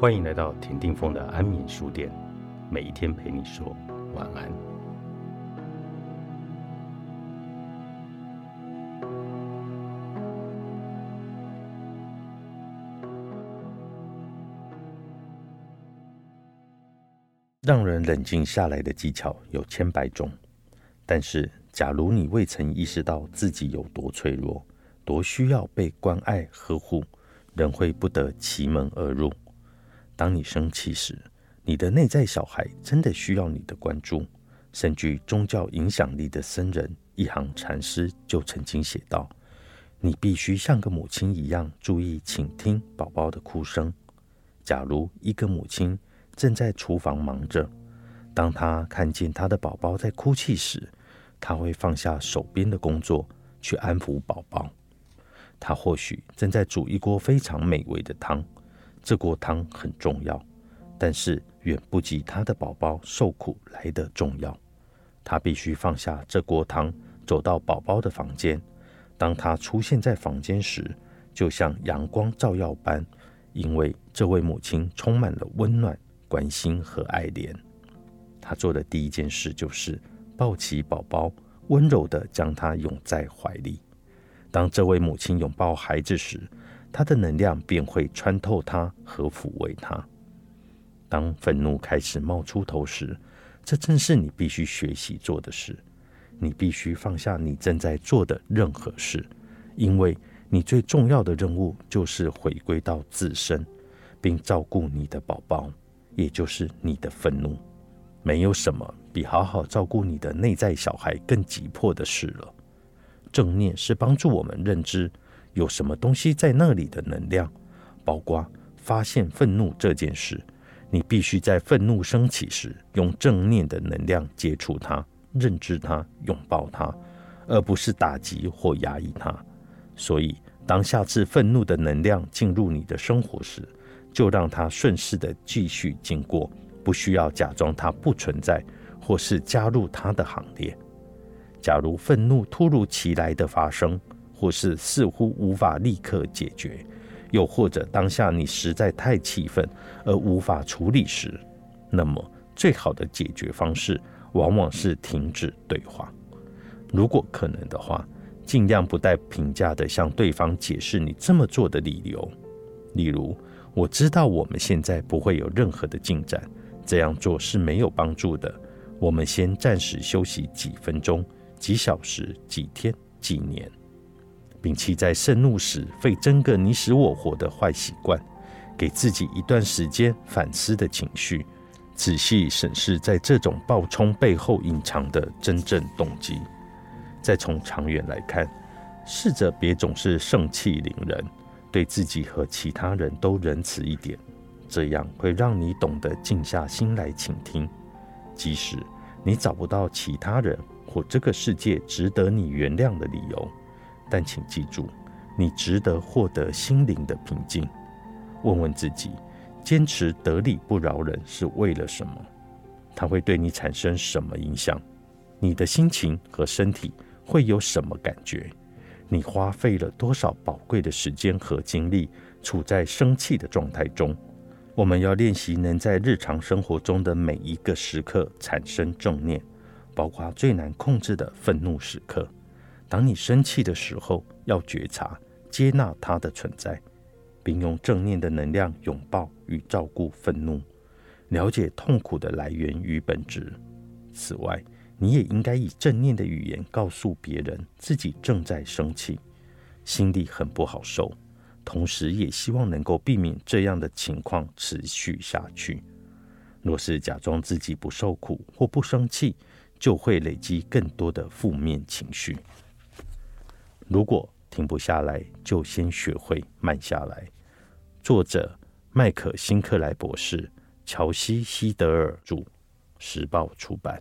欢迎来到田定峰的安眠书店，每一天陪你说晚安。让人冷静下来的技巧有千百种，但是假如你未曾意识到自己有多脆弱，多需要被关爱呵护，人会不得其门而入。当你生气时，你的内在小孩真的需要你的关注。深具宗教影响力的僧人一行禅师就曾经写道：“你必须像个母亲一样注意倾听宝宝的哭声。假如一个母亲正在厨房忙着，当她看见她的宝宝在哭泣时，她会放下手边的工作去安抚宝宝。她或许正在煮一锅非常美味的汤，这锅汤很重要。”但是远不及他的宝宝受苦来得重要。他必须放下这锅汤，走到宝宝的房间。当他出现在房间时，就像阳光照耀般，因为这位母亲充满了温暖、关心和爱怜。他做的第一件事就是抱起宝宝，温柔地将他拥在怀里。当这位母亲拥抱孩子时，他的能量便会穿透他和抚慰他。当愤怒开始冒出头时，这正是你必须学习做的事。你必须放下你正在做的任何事，因为你最重要的任务就是回归到自身，并照顾你的宝宝，也就是你的愤怒。没有什么比好好照顾你的内在小孩更急迫的事了。正念是帮助我们认知有什么东西在那里的能量，包括发现愤怒这件事。你必须在愤怒升起时，用正念的能量接触它、认知它、拥抱它，而不是打击或压抑它。所以，当下次愤怒的能量进入你的生活时，就让它顺势的继续经过，不需要假装它不存在，或是加入它的行列。假如愤怒突如其来的发生，或是似乎无法立刻解决。又或者当下你实在太气愤而无法处理时，那么最好的解决方式往往是停止对话。如果可能的话，尽量不带评价的向对方解释你这么做的理由。例如，我知道我们现在不会有任何的进展，这样做是没有帮助的。我们先暂时休息几分钟、几小时、几天、几年。摒弃在盛怒时费争个你死我活的坏习惯，给自己一段时间反思的情绪，仔细审视在这种暴冲背后隐藏的真正动机。再从长远来看，试着别总是盛气凌人，对自己和其他人都仁慈一点，这样会让你懂得静下心来倾听。即使你找不到其他人或这个世界值得你原谅的理由。但请记住，你值得获得心灵的平静。问问自己，坚持得理不饶人是为了什么？它会对你产生什么影响？你的心情和身体会有什么感觉？你花费了多少宝贵的时间和精力处在生气的状态中？我们要练习能在日常生活中的每一个时刻产生正念，包括最难控制的愤怒时刻。当你生气的时候，要觉察、接纳它的存在，并用正念的能量拥抱与照顾愤怒，了解痛苦的来源与本质。此外，你也应该以正念的语言告诉别人自己正在生气，心里很不好受，同时也希望能够避免这样的情况持续下去。若是假装自己不受苦或不生气，就会累积更多的负面情绪。如果停不下来，就先学会慢下来。作者麦克辛克莱博士，乔西·希德尔著，时报出版。